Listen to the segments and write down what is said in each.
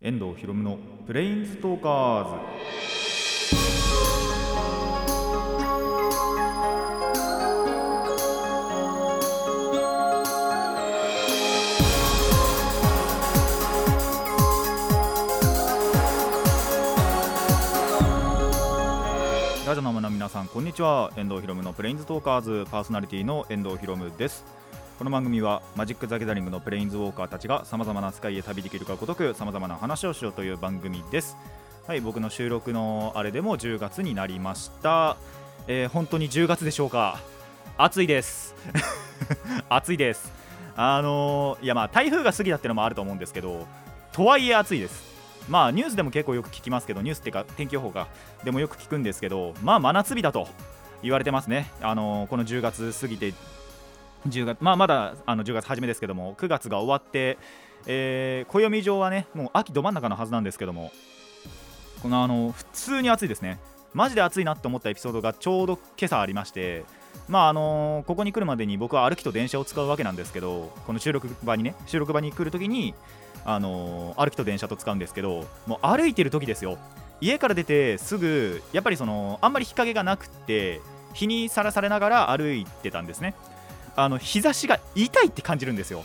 遠藤ひろむのプレインズトーカーズラジオの皆さんこんにちは。遠藤ひろむのプレインズトーカーズパーソナリティの遠藤ひろむです。この番組はマジック・ザ・ギャザリングのプレインズウォーカーたちがさまざまな使いへ旅できるかごとくさまざまな話をしようという番組です。はい僕の収録のあれでも10月になりました、えー本当に10月でしょうか？暑いです。暑いです。あのーいやまあ台風が過ぎたってのもあると思うんですけどとはいえ暑いです。まあニュースでも結構よく聞きますけどニュースっていうか天気予報がでもよく聞くんですけどまあ真夏日だと言われてますね。あのーこの10月過ぎて10月まあまだあの10月初めですけども9月が終わって、えー暦上はねもう秋ど真ん中のはずなんですけどもこのあの普通に暑いですね。マジで暑いなって思ったエピソードがちょうど今朝ありましてまああのここに来るまでに僕は歩きと電車を使うわけなんですけどこの収録場にね収録場に来るときにあの歩きと電車と使うんですけどもう歩いてる時ですよ。家から出てすぐやっぱりそのあんまり日陰がなくって日にさらされながら歩いてたんですね。あの日差しが痛いって感じるんですよ。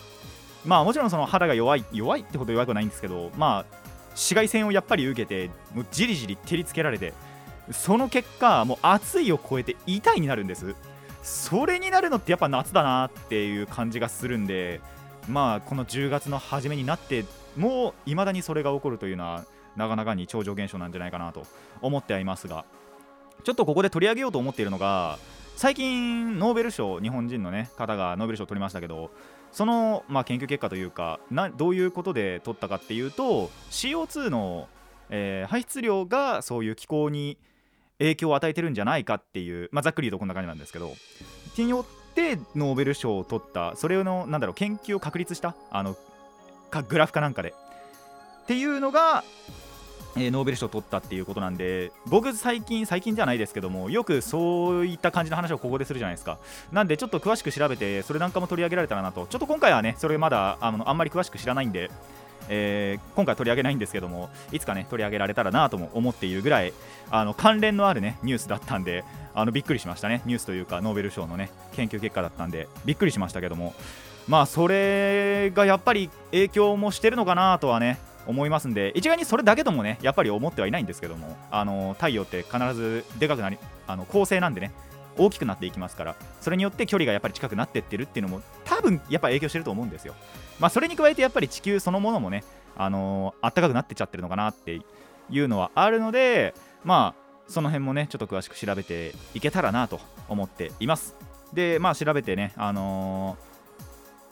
まあもちろんその肌が弱い弱いってほど弱くないんですけどまあ紫外線をやっぱり受けてもうじりじり照りつけられてその結果もう暑いを超えて痛いになるんです。それになるのってやっぱ夏だなっていう感じがするんでまあこの10月の初めになってもいまだにそれが起こるというのはなかなかに超常現象なんじゃないかなと思ってはいますがちょっとここで取り上げようと思っているのが最近ノーベル賞日本人の、ね、方がノーベル賞を取りましたけどその、まあ、研究結果というかなどういうことで取ったかっていうと CO2 の、えー排出量がそういう気候に影響を与えてるんじゃないかっていう、まあ、ざっくり言うとこんな感じなんですけどによってノーベル賞を取ったそれのなんだろう研究を確立したあのグラフかなんかで。っていうのが、えーノーベル賞を取ったっていうことなんで僕最近最近じゃないですけどもよくそういった感じの話をここでするじゃないですか。なんでちょっと詳しく調べてそれなんかも取り上げられたらなと。ちょっと今回はねそれまだあのあんまり詳しく知らないんでえー今回取り上げないんですけどもいつかね取り上げられたらなとも思っているぐらいあの関連のあるねニュースだったんであのびっくりしましたね。ニュースというかノーベル賞のね研究結果だったんでびっくりしましたけども。まあそれがやっぱり影響もしてるのかなとはね思いますんで一概にそれだけともねやっぱり思ってはいないんですけどもあの太陽って必ずでかくなりあの恒星なんでね大きくなっていきますからそれによって距離がやっぱり近くなってってるっていうのも多分やっぱ影響してると思うんですよ。まあそれに加えてやっぱり地球そのものもねあのー、暖かくなってっちゃってるのかなっていうのはあるのでまあその辺もねちょっと詳しく調べていけたらなと思っています。でまあ調べてねあのー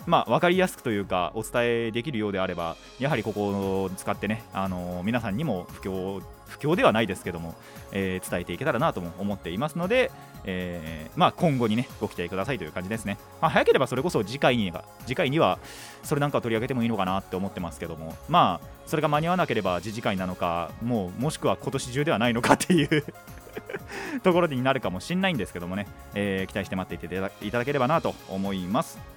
まあ、分かりやすくというかお伝えできるようであればやはりここを使ってね、あの皆さんにも布教布教ではないですけども、えー伝えていけたらなとも思っていますので、えーまあ、今後にねご期待くださいという感じですね、まあ、早ければそれこそ次回には次回にはそれなんかを取り上げてもいいのかなって思ってますけどもまあそれが間に合わなければ次次回なのかもうもしくは今年中ではないのか っていう ところになるかもしれないんですけどもね、えー期待して待っていていただければなと思います。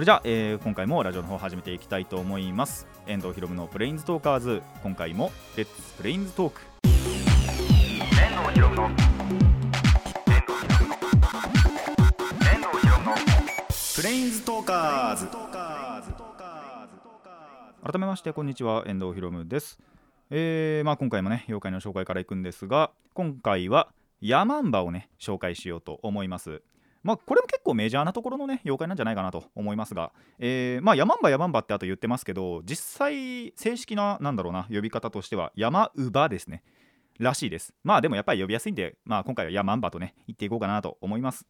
それじゃあ、えー今回もラジオの方始めていきたいと思います。遠藤ひろむのプレインズトーカーズ。今回もレッツプレインズトーク遠藤ひろむのプレインズトーカーズ。改めましてこんにちは遠藤ひろむです。えーまあ、今回もね妖怪の紹介からいくんですが今回はヤマンバをね紹介しようと思いますまあこれも結構メジャーなところのね妖怪なんじゃないかなと思いますが、えーまあヤマンバヤマンバってあと言ってますけど実際正式ななんだろうな呼び方としてはヤマウバですね。らしいです。まあでもやっぱり呼びやすいんで、まあ、今回はヤマンバとね言っていこうかなと思います。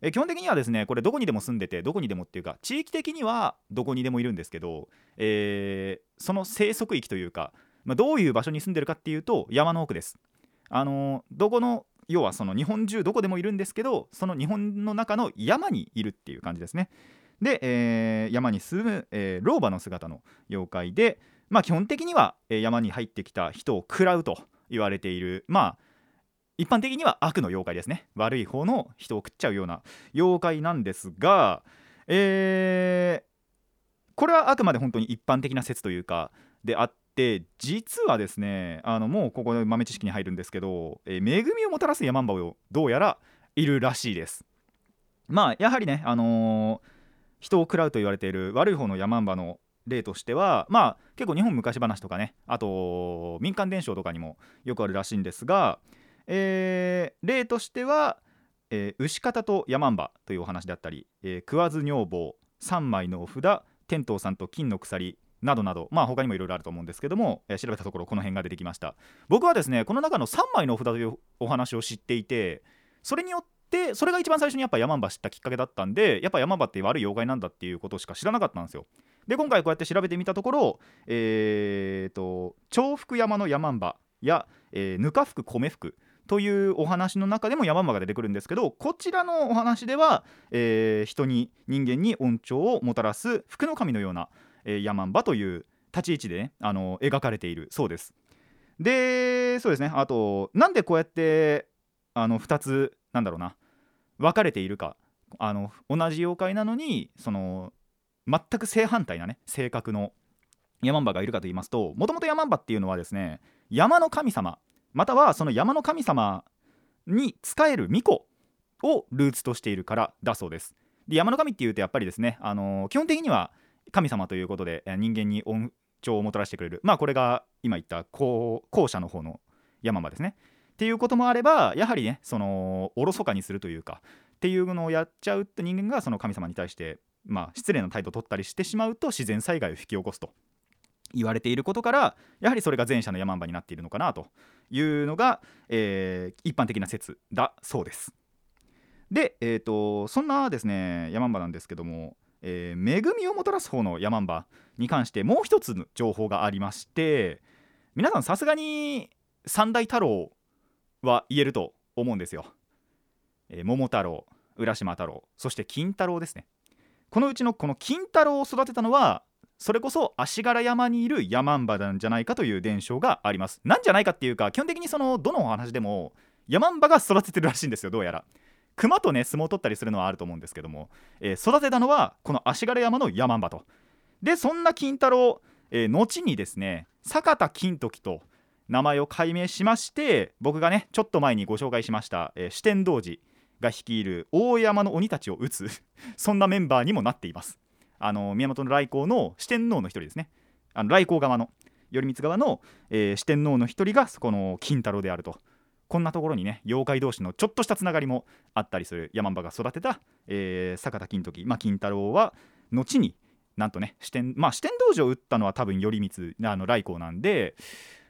えー基本的にはですねこれどこにでも住んでてどこにでもっていうか地域的にはどこにでもいるんですけど、えーその生息域というか、まあ、どういう場所に住んでるかっていうと山の奥です。あのーどこの要はその日本中どこでもいるんですけどその日本の中の山にいるっていう感じですね。で、えー山に住む、えー老婆の姿の妖怪でまあ基本的には、え山に入ってきた人を食らうと言われているまあ一般的には悪の妖怪ですね。悪い方の人を食っちゃうような妖怪なんですがえーこれはあくまで本当に一般的な説というかであっって実はですねあのもうここで豆知識に入るんですけど、えー、恵みをもたらすヤマンバをどうやらいるらしいです。まあやはりねあのー、人を食らうと言われている悪い方のヤマンバの例としてはまあ結構日本昔話とかねあと民間伝承とかにもよくあるらしいんですが、えー、例としては、えー、牛方とヤマンバというお話であったり、えー、食わず女房3枚のお札天童さんと金の鎖などなど、まあ、他にもいろいろあると思うんですけども、えー、調べたところこの辺が出てきました。僕はですねこの中の3枚のお札というお話を知っていてそれによってそれが一番最初にやっぱヤマンバ知ったきっかけだったんでやっぱヤマンバって悪い妖怪なんだっていうことしか知らなかったんですよ。で今回こうやって調べてみたところえーと重複山のヤマンバや、えー、ぬか服米服というお話の中でもヤマが出てくるんですけどこちらのお話では、えー、人に人間に恩寵をもたらす福の神のような、えー、ヤマンバという立ち位置で、ね、あの描かれているそうです。でそうですね。あとなんでこうやってあの2つなんだろうな分かれているかあの同じ妖怪なのにその全く正反対なね性格のヤマンバがいるかと言いますともともとヤマンバっていうのはですね山の神様またはその山の神様に仕える巫女をルーツとしているからだそうです。で山の神っていうとやっぱりですね、あのー、基本的には神様ということで人間に恩寵をもたらしてくれる。まあこれが今言った後者の方の山場ですね。っていうこともあればやはりねそのおろそかにするというかっていうのをやっちゃうって人間がその神様に対してまあ失礼な態度を取ったりしてしまうと自然災害を引き起こすと。言われていることからやはりそれが前者の山場になっているのかなというのが、えー、一般的な説だそうです。で、えーと、そんなですね山場なんですけども、えー、恵みをもたらす方の山場に関してもう一つの情報がありまして皆さんさすがに三大太郎は言えると思うんですよ。えー、桃太郎浦島太郎そして金太郎ですね。このうちのこの金太郎を育てたのはそれこそ足柄山にいるヤマンバなんじゃないかという伝承がありますなんじゃないかっていうか基本的にそのどのお話でもヤマンバが育ててるらしいんですよどうやら熊とね相撲を取ったりするのはあると思うんですけども、えー、育てたのはこの足柄山のヤマンバと。でそんな金太郎、えー、後にですね坂田金時と名前を改名しまして僕がねちょっと前にご紹介しました、えー、四天童寺が率いる大山の鬼たちを討つ そんなメンバーにもなっています。あの源頼光の四天王の一人ですね。あの来光側の頼光側の、えー、四天王の一人がこの金太郎であると。こんなところにね妖怪同士のちょっとしたつながりもあったりする山姥が育てた、えー、坂田金時、まあ、金太郎は後になんとね四天まあ四天道寺を撃ったのは多分頼光あの来光なんで、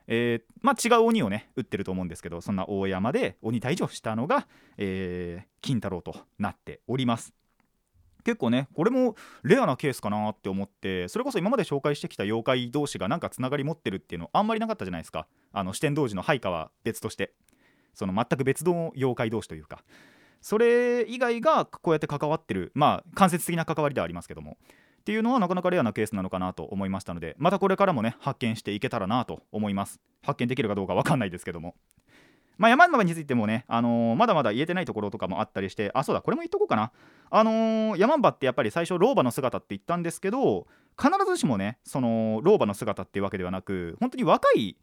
えー、まあ、違う鬼をね撃ってると思うんですけどそんな大山で鬼退治をしたのが、えー、金太郎となっております。結構ねこれもレアなケースかなって思ってそれこそ今まで紹介してきた妖怪同士がなんかつながり持ってるっていうのあんまりなかったじゃないですか。あの四天王寺の配下は別として。その全く別の妖怪同士というか。それ以外がこうやって関わってるまあ間接的な関わりではありますけども。っていうのはなかなかレアなケースなのかなと思いましたのでまたこれからもね発見していけたらなと思います。発見できるかどうか分かんないですけども。まあ、山々についてもね、あのー、まだまだ言えてないところとかもあったりしてあそうだこれも言っとこうかな。あのー、山姥ってやっぱり最初老婆の姿って言ったんですけど必ずしもねその老婆の姿っていうわけではなく本当に若い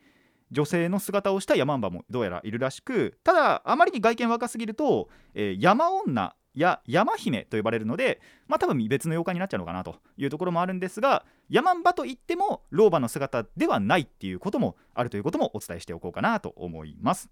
女性の姿をした山姥もどうやらいるらしくただあまりに外見若すぎると、えー、山女や山姫と呼ばれるのでまあ多分別の妖怪になっちゃうのかなというところもあるんですが山姥といっても老婆の姿ではないっていうこともあるということもお伝えしておこうかなと思います。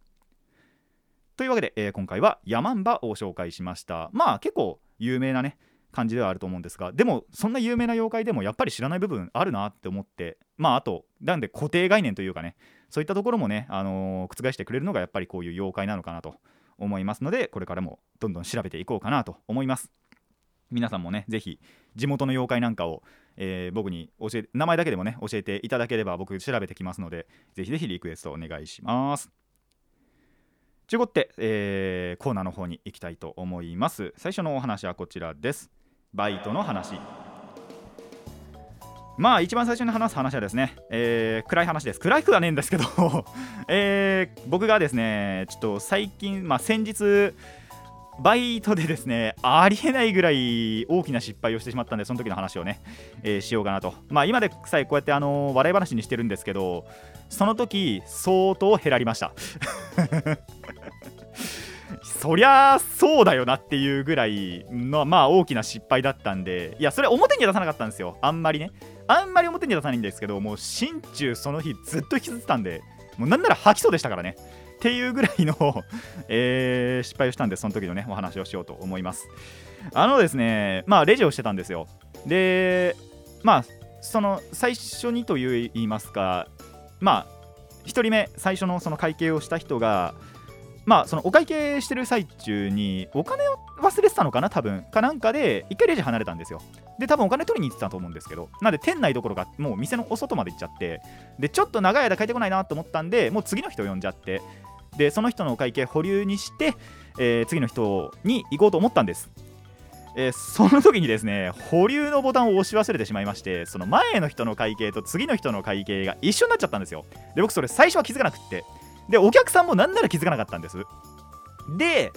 というわけで、えー、今回はヤマンバを紹介しましたまあ結構有名なね感じではあると思うんですがでもそんな有名な妖怪でもやっぱり知らない部分あるなって思ってまああとなんで固定概念というかねそういったところもね、あの、覆してくれるのがやっぱりこういう妖怪なのかなと思いますのでこれからもどんどん調べていこうかなと思います。皆さんもね是非地元の妖怪なんかを、えー、僕に教え名前だけでもね教えていただければ僕調べてきますので是非是非リクエストお願いします。ちゅうことで、えー、コーナーの方に行きたいと思います。最初のお話はこちらです。バイトの話。まあ一番最初に話す話はですね、えー、暗い話です。暗くはねえんですけど えー、僕がですねちょっと最近まあ先日バイトでですねありえないぐらい大きな失敗をしてしまったんでその時の話をね、えー、しようかなと。まあ今でさえこうやってあのー、笑い話にしてるんですけどその時相当減らりました。そりゃそうだよなっていうぐらいのまあ大きな失敗だったんでいやそれ表には出さなかったんですよ。あんまりね。あんまり表には出さないんですけどもう心中その日ずっと引きずってたんでもうなんなら吐きそうでしたからね。っていうぐらいの えー、失敗をしたんでその時のねお話をしようと思います。あのですねまあレジをしてたんですよ。でまあその最初にと言いますかまあ1人目最初のその会計をした人がまあそのお会計してる最中にお金を忘れてたのかな多分かなんかで一回レジ離れたんですよ。で多分お金取りに行ってたと思うんですけどなんで店内どころかもう店のお外まで行っちゃって。でちょっと長い間帰ってこないなと思ったんでもう次の人を呼んじゃって。でその人のお会計保留にして、えー、次の人に行こうと思ったんです。えー、その時にですね保留のボタンを押し忘れてしまいましてその前の人の会計と次の人の会計が一緒になっちゃったんですよ。で僕それ最初は気づかなくって。でお客さんもなんなら気づかなかったんです。で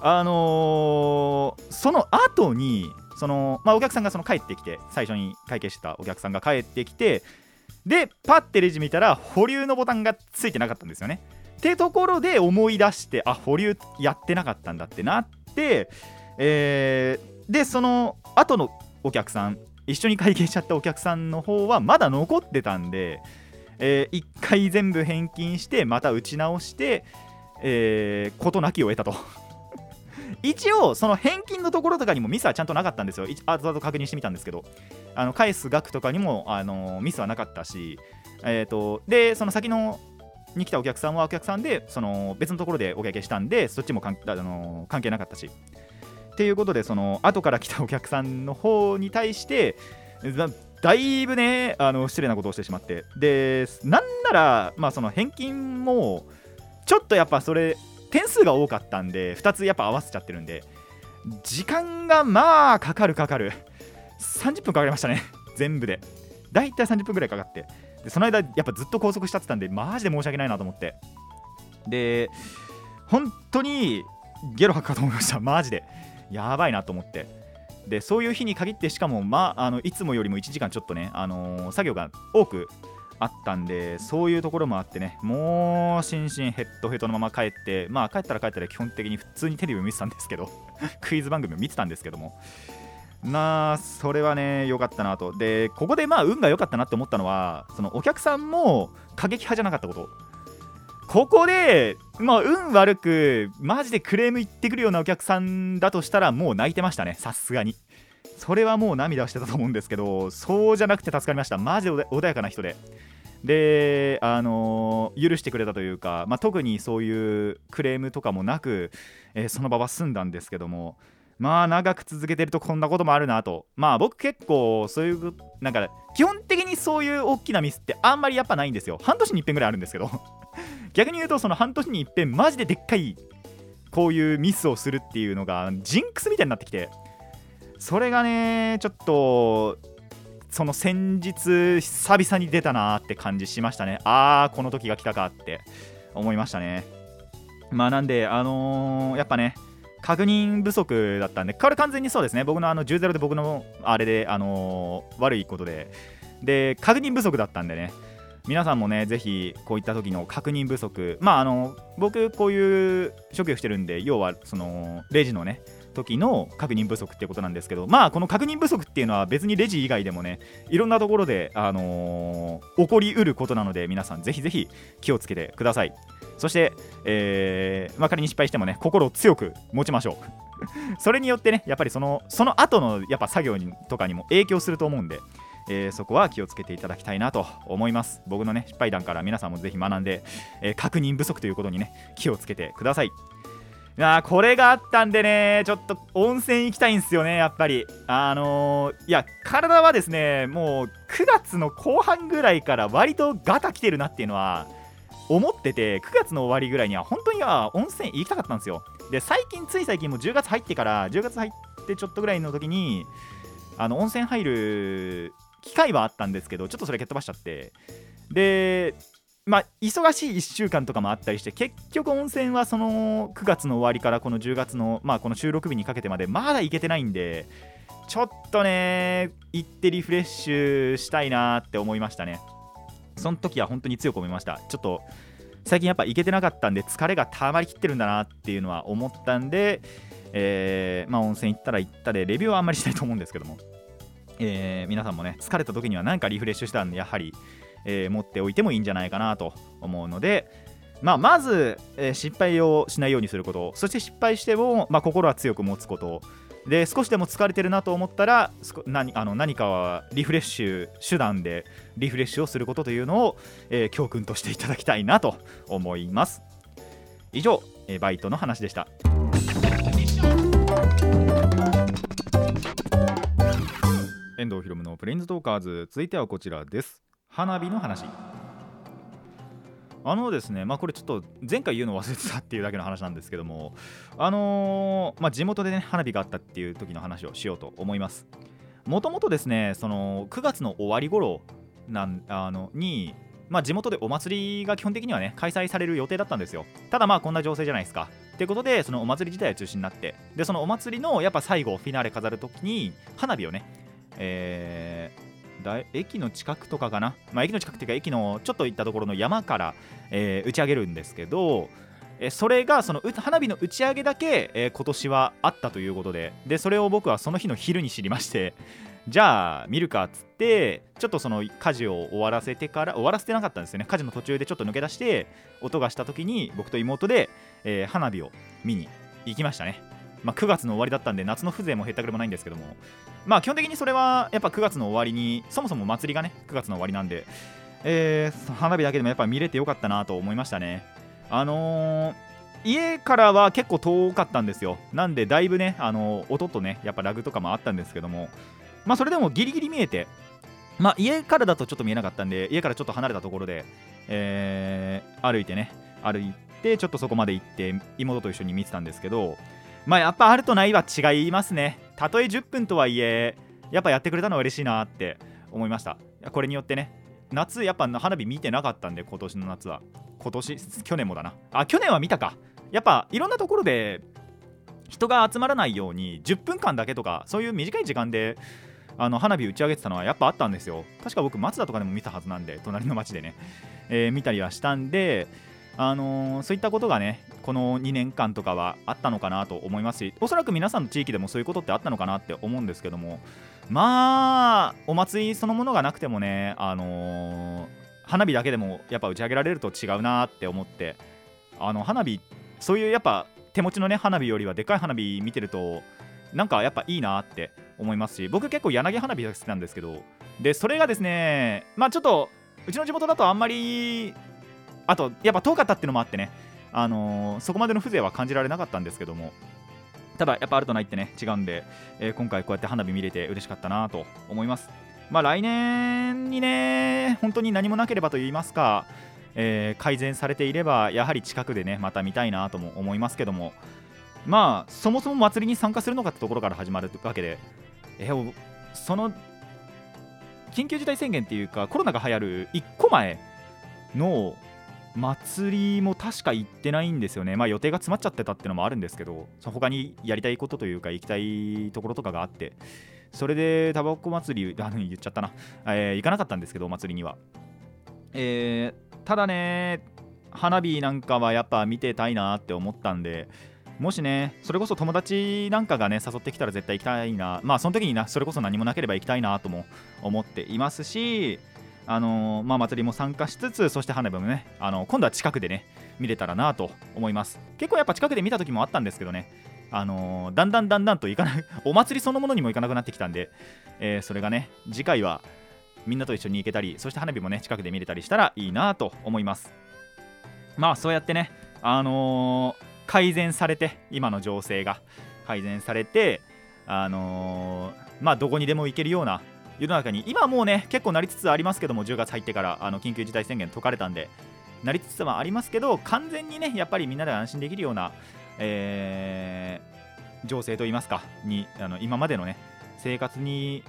あのー、その後にそのまあお客さんがその帰ってきて最初に会計してたお客さんが帰ってきてでパッてレジ見たら保留のボタンがついてなかったんですよね。ってところで思い出してあ保留やってなかったんだってなって、えー、でその後のお客さん一緒に会計しちゃったお客さんの方はまだ残ってたんで、えー、1回全部返金してまた打ち直して、えー、なきを得たと。一応その返金のところとかにもミスはちゃんとなかったんですよ。後々確認してみたんですけど。あの返す額とかにもあのミスはなかったし。えーとでその先のに来たお客さんはお客さんでその別のところでお会計したんでそっちもかんあの関係なかったし。っていうことでその後から来たお客さんの方に対してだいぶねあの失礼なことをしてしまって。でなんならまあその返金もちょっとやっぱそれ点数が多かったんで2つやっぱ合わせちゃってるんで時間がまあかかるかかる。30分かかりましたね全部で。だいたい30分ぐらいかかって。でその間やっぱずっと拘束しちゃってたんでマジで申し訳ないなと思って。で本当にゲロ吐くかと思いました。マジで。やばいなと思って。でそういう日に限ってしかも、まあ、あのいつもよりも1時間ちょっとね、あのー、作業が多くあったんでそういうところもあってねもう心身ヘッドヘッドのまま帰ってまあ帰ったら帰ったら基本的に普通にテレビを見てたんですけど クイズ番組を見てたんですけども。なあそれはね良かったなと。でここでまあ運が良かったなって思ったのはそのお客さんも過激派じゃなかったこと。ここでまあ運悪くマジでクレーム言ってくるようなお客さんだとしたらもう泣いてましたね。さすがに。それはもう涙してたと思うんですけどそうじゃなくて助かりました。マジで穏やかな人で。であのー、許してくれたというか、まあ、特にそういうクレームとかもなく、えー、その場は済んだんですけどもまあ長く続けてるとこんなこともあるなと。まあ僕結構そういうなんか基本的にそういう大きなミスってあんまりやっぱないんですよ。半年に一遍ぐらいあるんですけど。逆に言うとその半年に一遍マジででっかいこういうミスをするっていうのがジンクスみたいになってきて。それがねちょっとその先日久々に出たなって感じしましたね。ああこの時が来たかって思いましたね。まあなんであのー、やっぱね確認不足だったんで、これ完全にそうですね、僕のあの10-0で僕のあれで、あのー、悪いことで、で、確認不足だったんでね、皆さんもね、ぜひこういった時の確認不足、まあ、あの僕、こういう職業してるんで、要はそのレジのね、時の確認不足ってことなんですけどまあこの確認不足っていうのは別にレジ以外でもねいろんなところで、あのー、起こりうることなので皆さんぜひぜひ気をつけてください。そして、えーまあ、仮に失敗してもね心を強く持ちましょう。それによってねやっぱりそのその後のやっぱ作業にとかにも影響すると思うんでえー、そこは気をつけていただきたいなと思います。僕のね失敗談から皆さんもぜひ学んで、えー、確認不足ということにね気をつけてください。いやこれがあったんでね、ちょっと温泉行きたいんですよね、やっぱり。あのー、いや、体はですね、もう9月の後半ぐらいから割とガタ来てるなっていうのは思ってて、9月の終わりぐらいには本当には温泉行きたかったんですよ。で、最近、つい最近も10月入ってから、10月入ってちょっとぐらいの時に、あの温泉入る機会はあったんですけど、ちょっとそれ蹴っ飛ばしちゃって、で、まあ、忙しい1週間とかもあったりして結局温泉はその9月の終わりからこの10月の、まあ、この収録日にかけてまでまだ行けてないんでちょっとね行ってリフレッシュしたいなって思いましたねその時は本当に強く思いました。ちょっと最近やっぱ行けてなかったんで疲れが溜まりきってるんだなっていうのは思ったんで、えー、まあ、温泉行ったら行ったでレビューはあんまりしないと思うんですけども、えー、皆さんもね疲れた時には何かリフレッシュしたんでやはりえー、持っておいてもいいんじゃないかなと思うので、まあ、まず、え、失敗をしないようにすること。そして失敗しても、まあ、心は強く持つこと。で少しでも疲れてるなと思ったら何あの何かはリフレッシュ手段でリフレッシュをすることというのを、えー、教訓としていただきたいなと思います。以上、えー、バイトの話でした。遠藤ひろむのプレインズトーカーズ続いてはこちらです。花火の話。あのですねまあこれちょっと前回言うの忘れてたっていうだけの話なんですけどもあのー、まあ地元でね花火があったっていう時の話をしようと思います。もともとですねその9月の終わり頃なんあのにまあ、地元でお祭りが基本的にはね開催される予定だったんですよ。ただまあこんな情勢じゃないですか。ということでそのお祭り自体は中止になって。でそのお祭りのやっぱ最後フィナーレ飾るときに花火をね、えーだ駅の近くとかかな、まあ、駅の近くっていうか駅のちょっと行ったところの山から、えー、打ち上げるんですけど、えそれがその花火の打ち上げだけ、えー、今年はあったということででそれを僕はその日の昼に知りまして じゃあ見るかっつってちょっとその家事を終わらせてから終わらせてなかったんですよね。家事の途中でちょっと抜け出して音がした時に僕と妹で、えー、花火を見に行きましたね。まあ、9月の終わりだったんで夏の風情もへったくれもないんですけども。まあ基本的にそれはやっぱ9月の終わりにそもそも祭りがね9月の終わりなんで、えー、花火だけでもやっぱ見れてよかったなと思いましたね。あのー、家からは結構遠かったんですよ。なんでだいぶね、あの、音とねやっぱラグとかもあったんですけども。まあそれでもギリギリ見えてまあ家からだとちょっと見えなかったんで家からちょっと離れたところで、えー、歩いてね歩いてちょっとそこまで行って妹と一緒に見てたんですけどまあやっぱあるとないは違いますね。たとえ10分とはいえやっぱやってくれたのは嬉しいなって思いました。これによってね夏やっぱ花火見てなかったんで今年の夏は。今年？去年もだな。あ去年は見たか。やっぱいろんなところで人が集まらないように10分間だけとかそういう短い時間であの花火打ち上げてたのはやっぱあったんですよ。確か僕松田とかでも見たはずなんで隣の町でね、えー、見たりはしたんであのー、そういったことがねこの2年間とかはあったのかなと思いますしおそらく皆さんの地域でもそういうことってあったのかなって思うんですけどもまあお祭りそのものがなくてもねあのー、花火だけでもやっぱ打ち上げられると違うなって思ってあの花火そういうやっぱ手持ちのね花火よりはでかい花火見てるとなんかやっぱいいなって思いますし僕結構柳花火が好きなんですけどでそれがですねまあちょっとうちの地元だとあんまりあとやっぱ遠かったっていうのもあってね、あのー、そこまでの風情は感じられなかったんですけども。ただやっぱあるとないってね。違うんで、えー、今回こうやって花火見れて嬉しかったなと思います。まあ来年にね本当に何もなければと言いますか、えー、改善されていればやはり近くでねまた見たいなとも思いますけども。まあそもそも祭りに参加するのかってところから始まるわけで、えー、その緊急事態宣言っていうかコロナが流行る1個前の祭りも確か行ってないんですよね、まあ、予定が詰まっちゃってたっていうのもあるんですけど、他にやりたいことというか、行きたいところとかがあって、それでタバコ祭り、あ言っちゃったな、えー、行かなかったんですけど、お祭りには。えー、ただね、花火なんかはやっぱ見てたいなって思ったんで、もしね、それこそ友達なんかがね、誘ってきたら絶対行きたいな、まあその時にな、それこそ何もなければ行きたいなとも思っていますし、あのー、まあ、祭りも参加しつつそして花火もね、あのー、今度は近くでね見れたらなと思います。結構やっぱ近くで見た時もあったんですけどねあのー、だんだんだんだんといかない お祭りそのものにも行かなくなってきたんで、えそれがね次回はみんなと一緒に行けたりそして花火もね近くで見れたりしたらいいなと思います。まあそうやってねあの改善されて今の情勢が改善されてあのまあどこにでも行けるような世の中に。今もうね結構なりつつありますけども10月入ってからあの緊急事態宣言解かれたんでなりつつはありますけど完全にねやっぱりみんなで安心できるような、えー、情勢といいますかにあの今までのね生活に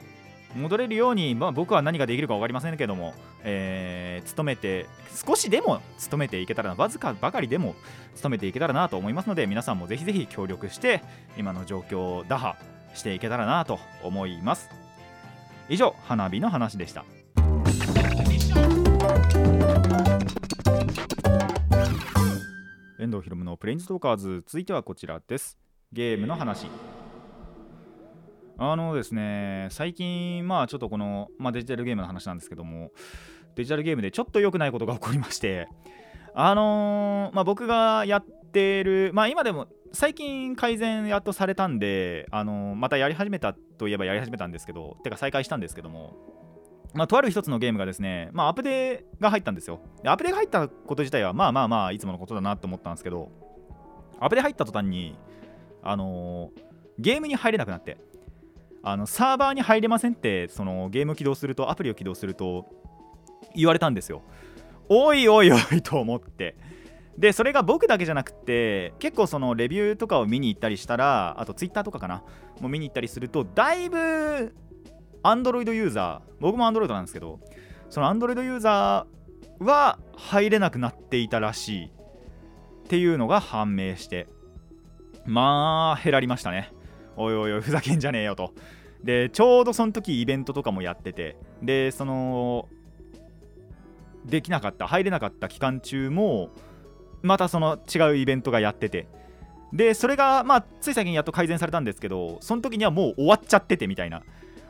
戻れるように、まあ、僕は何ができるか分かりませんけども、えー、努めて少しでも努めていけたらわずかばかりでも努めていけたらなと思いますので皆さんもぜひぜひ協力して今の状況を打破していけたらなと思います。以上花火の話でした。遠藤ひろむのプレインズトーカーズ続いてはこちらです。ゲームの話。あのですね最近まあちょっとこの、まあ、デジタルゲームの話なんですけどもデジタルゲームでちょっと良くないことが起こりましてあのー、まあ、僕がやってるまあ今でも最近改善やっとされたんで、あの、またやり始めたといえばやり始めたんですけどてか再開したんですけどもまあ、とある一つのゲームがですね、まあ、アプデが入ったんですよ。でアプデが入ったこと自体は、まあまあまあ、いつものことだなと思ったんですけど、アプデ入った途端に、あの、ゲームに入れなくなって、あのサーバーに入れませんって、そのゲーム起動すると、アプリを起動すると、言われたんですよ。おいおいおいと思って。で、それが僕だけじゃなくて、結構そのレビューとかを見に行ったりしたら、あとツイッターとかかな、もう見に行ったりすると、だいぶ Android ユーザー、僕も Android なんですけど、その Android ユーザーは入れなくなっていたらしいっていうのが判明して、まあ、減らりましたね。おいおいおい、ふざけんじゃねえよと。で、ちょうどその時イベントとかもやってて、で、その、できなかった、入れなかった期間中も、またその違うイベントがやってて、で、それが、まあ、つい最近やっと改善されたんですけど、その時にはもう終わっちゃっててみたいな。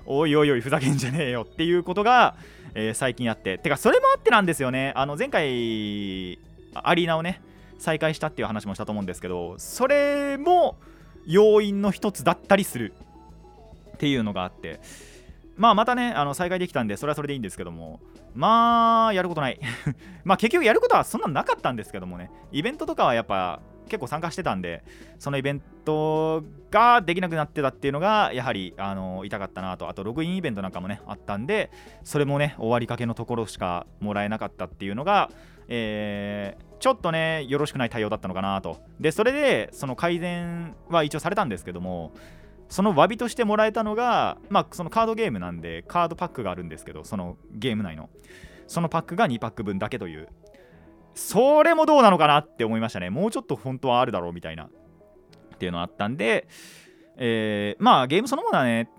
おいおいおいふざけんじゃねえよっていうことが、えー、最近あって。てかそれもあってなんですよね。あの前回アリーナをね再開したっていう話もしたと思うんですけどそれも要因の一つだったりするっていうのがあって。まあまたねあの再開できたんでそれはそれでいいんですけども。まあやることない。まあ結局やることはそんななかったんですけどもね。イベントとかはやっぱ結構参加してたんでそのイベントができなくなってたっていうのがやはりあの痛かったなと。あとログインイベントなんかもねあったんでそれもね終わりかけのところしかもらえなかったっていうのが、えー、ちょっとねよろしくない対応だったのかなと。でそれでその改善は一応されたんですけどもその詫びとしてもらえたのが、まあ、そのカードゲームなんでカードパックがあるんですけどそのゲーム内のそのパックが2パック分だけというそれもどうなのかなって思いましたね。もうちょっと本当はあるだろうみたいな。っていうのあったんで、えー、まあゲームそのものはね、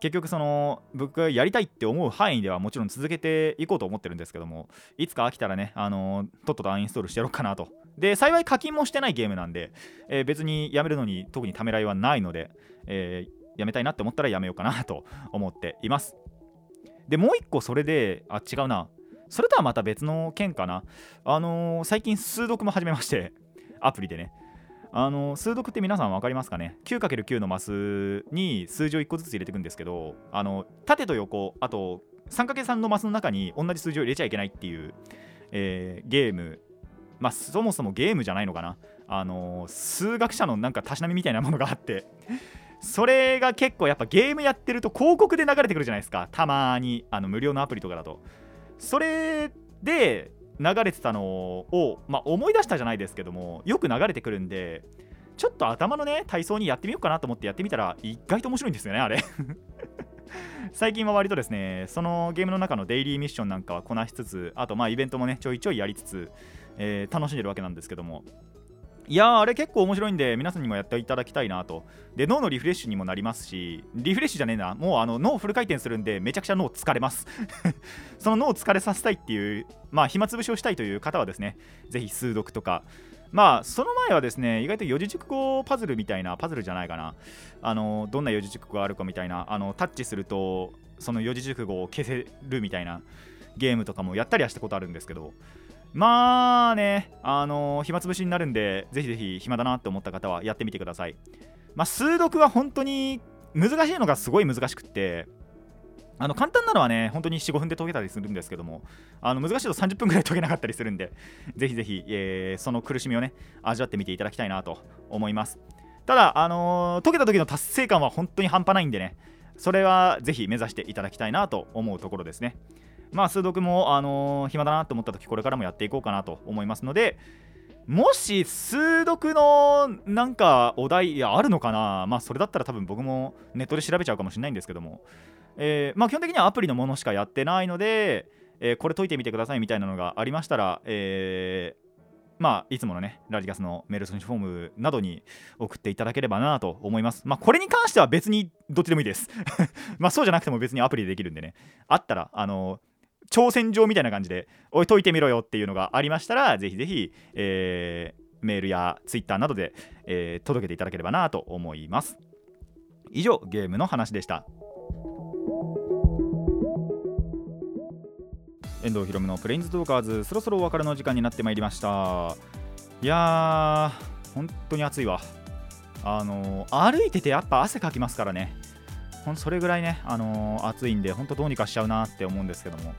結局その僕がやりたいって思う範囲ではもちろん続けていこうと思ってるんですけどもいつか飽きたらね、あのー、とっととアンインストールしてやろうかなとで幸い課金もしてないゲームなんで、えー、別にやめるのに特にためらいはないので、えー、やめたいなって思ったらやめようかな と思っていますでもう一個それであ違うなそれとはまた別の件かな。あのー、最近数読も始めまして、アプリでね。あの、数読って皆さん分かりますかね ?9×9 のマスに数字を1個ずつ入れていくんですけど、あの縦と横、あと 3×3 のマスの中に同じ数字を入れちゃいけないっていう、えー、ゲーム。まあ、そもそもゲームじゃないのかな。あの数学者のなんかたしなみみたいなものがあって。それが結構やっぱゲームやってると広告で流れてくるじゃないですか。たまにあの無料のアプリとかだと。それで流れてたのを、まあ、思い出したじゃないですけどもよく流れてくるんでちょっと頭のね体操にやってみようかなと思ってやってみたら意外と面白いんですよねあれ。最近は割とですねそのゲームの中のデイリーミッションなんかはこなしつつあとまあイベントもねちょいちょいやりつつ、えー、楽しんでるわけなんですけども。いやーあれ結構面白いんで皆さんにもやっていただきたいなと。で脳のリフレッシュにもなりますしリフレッシュじゃねえな。もうあの脳フル回転するんでめちゃくちゃ脳疲れます。その脳を疲れさせたいっていうまあ暇つぶしをしたいという方はですねぜひ数読とか。まあその前はですね意外と四字熟語パズルみたいなパズルじゃないかな。あのどんな四字熟語があるかみたいな。あのタッチするとその四字熟語を消せるみたいなゲームとかもやったりはしたことあるんですけど。まあね、あのー、暇つぶしになるんで、ぜひぜひ暇だなって思った方はやってみてください。まあ、数読は本当に難しいのがすごい難しくって、あの簡単なのはね、本当に4、5分で解けたりするんですけども、あの難しいと30分ぐらい解けなかったりするんで、ぜひぜひ、えー、その苦しみをね、味わってみていただきたいなと思います。ただ、あのー、解けた時の達成感は本当に半端ないんでね、それはぜひ目指していただきたいなと思うところですね。まあ数読も、あのー、暇だなと思った時これからもやっていこうかなと思いますのでもし数読のなんかお題あるのかな？まあそれだったら多分僕もネットで調べちゃうかもしれないんですけどもえー、まあ、基本的にはアプリのものしかやってないので、えー、これ解いてみてくださいみたいなのがありましたら、えーまあ、いつものね、ラジカスのメール送信フォームなどに送っていただければなと思います。まあ、これに関しては別にどっちでもいいです。まあ、そうじゃなくても別にアプリでできるんでね、あったら、あの挑戦状みたいな感じで、おい、解いてみろよっていうのがありましたら、ぜひぜひ、えー、メールやツイッターなどで、えー、届けていただければなと思います。以上、ゲームの話でした。遠藤ひろむのプレインズトーカーズそろそろお別れの時間になってまいりましたいやー本当に暑いわあのー、歩いててやっぱ汗かきますからねほんそれぐらいね、あのー、暑いんで本当どうにかしちゃうなって思うんですけども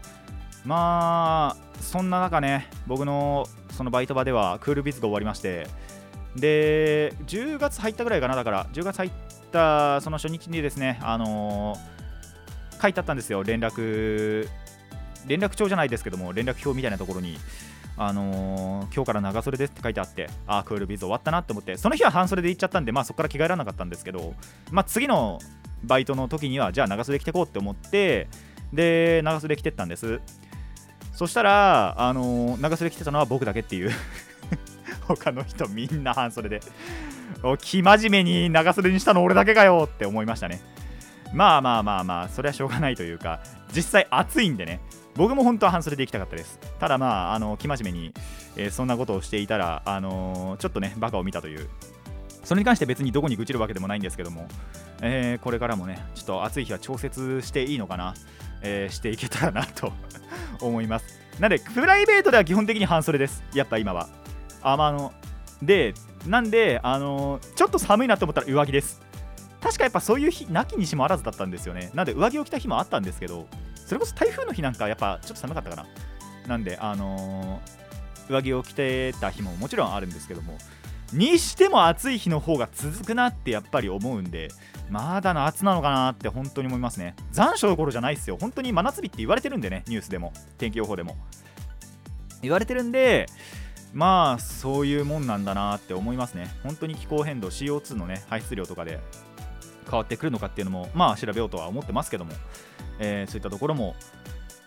まあそんな中ね僕のそのバイト場ではクールビズが終わりまして。で10月入ったぐらいかなだから。10月入ったその初日にですねあのー、書いてあったんですよ。連絡連絡帳じゃないですけども連絡表みたいなところに。あのー、今日から長袖ですって書いてあって。ああクールビズ終わったなって思って。その日は半袖で行っちゃったんでまあそこから着替えられなかったんですけど。まあ次のバイトの時にはじゃあ長袖着てこうって思って。で長袖着てったんです。そしたらあの、長袖着てたのは僕だけっていう。他の人みんな半袖で。生真面目に長袖にしたの俺だけかよ。って思いましたね。まあまあまあまあそれはしょうがないというか。実際暑いんでね。僕も本当は半袖で行きたかったです。ただまああの生真面目に、えー、そんなことをしていたらあのー、ちょっとねバカを見たという。それに関して別にどこに愚痴るわけでもないんですけども、えー、これからもねちょっと暑い日は調節していいのかな、えーしていけたらなと 思います。なんでプライベートでは基本的に半袖です。やっぱ今は。あまあのでなんであのちょっと寒いなと思ったら上着です。確かやっぱそういう日なきにしもあらずだったんですよね。なんで上着を着た日もあったんですけどそれこそ台風の日なんかやっぱちょっと寒かったかな。なんであのー、上着を着てた日ももちろんあるんですけどもにしても暑い日の方が続くなってやっぱり思うんでまだ夏なのかなって本当に思いますね。残暑どころじゃないですよ。本当に真夏日って言われてるんでねニュースでも。天気予報でも。言われてるんでまあそういうもんなんだなって思いますね。本当に気候変動 CO2 のね排出量とかで変わってくるのかっていうのもまあ調べようとは思ってますけども。えー、そういったところも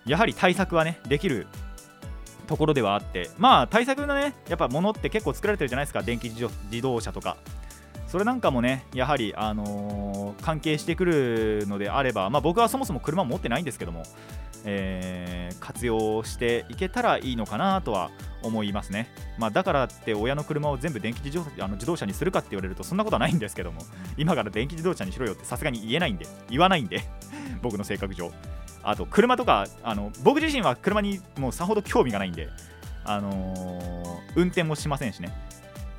やはり対策はねできるところではあってまあ対策のねやっぱ物って結構作られてるじゃないですか。電気自動車とか。それなんかもねやはり、あのー、関係してくるのであれば、まあ、僕はそもそも車持ってないんですけども、えー、活用していけたらいいのかなとは思いますね、まあ、だからって親の車を全部電気自動あの自動車にするかって言われるとそんなことはないんですけども今から電気自動車にしろよってさすがに言えないんで言わないんで僕の性格上。あと車とかあの僕自身は車にもうさほど興味がないんであのー、運転もしませんしね。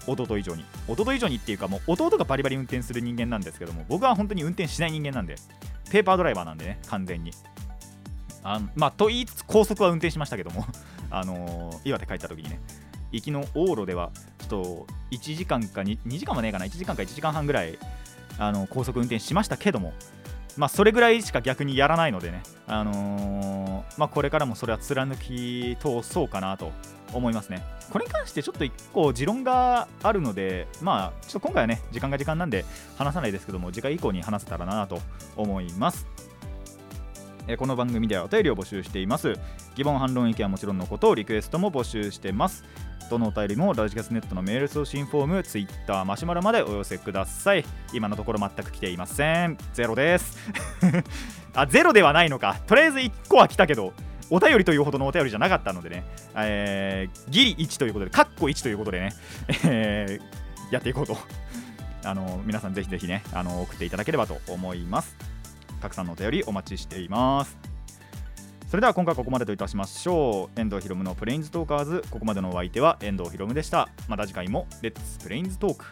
弟以上に。弟以上にっていうかもう弟がバリバリ運転する人間なんですけども僕は本当に運転しない人間なんでペーパードライバーなんでね完全に。あまあと言いつつ高速は運転しましたけども あのー、岩手帰った時にね。行きの往路ではちょっと1時間か 2, 2時間もねえかな。1時間か1時間半ぐらいあの高速運転しましたけどもまあ、それぐらいしか逆にやらないのでね、あのー、まあ、これからもそれは貫き通そうかなと思いますね。これに関してちょっと1個持論があるので、まあ、ちょっと今回はね、時間が時間なんで話さないですけども、次回以降に話せたらなと思います。えこの番組ではお便りを募集しています。疑問、反論、意見はもちろんのことを、リクエストも募集してます。どのお便りもラジキャスネットのメール送信フォーム、ツイッター、マシュマロまでお寄せください。今のところ全く来ていません。ゼロです。あ、ゼロではないのか。とりあえず1個は来たけど、お便りというほどのお便りじゃなかったのでね、えー、ギリ1ということで、カッコ1ということでね、えー、やっていこうと。あの皆さんぜひぜひねあの送っていただければと思います。たくさんのお便りお待ちしていますそれでは今回ここまでといたしましょう。遠藤ひろむのプレインズトーカーズ。ここまでのお相手は遠藤ひろむでした。また次回もレッツプレインズトーク。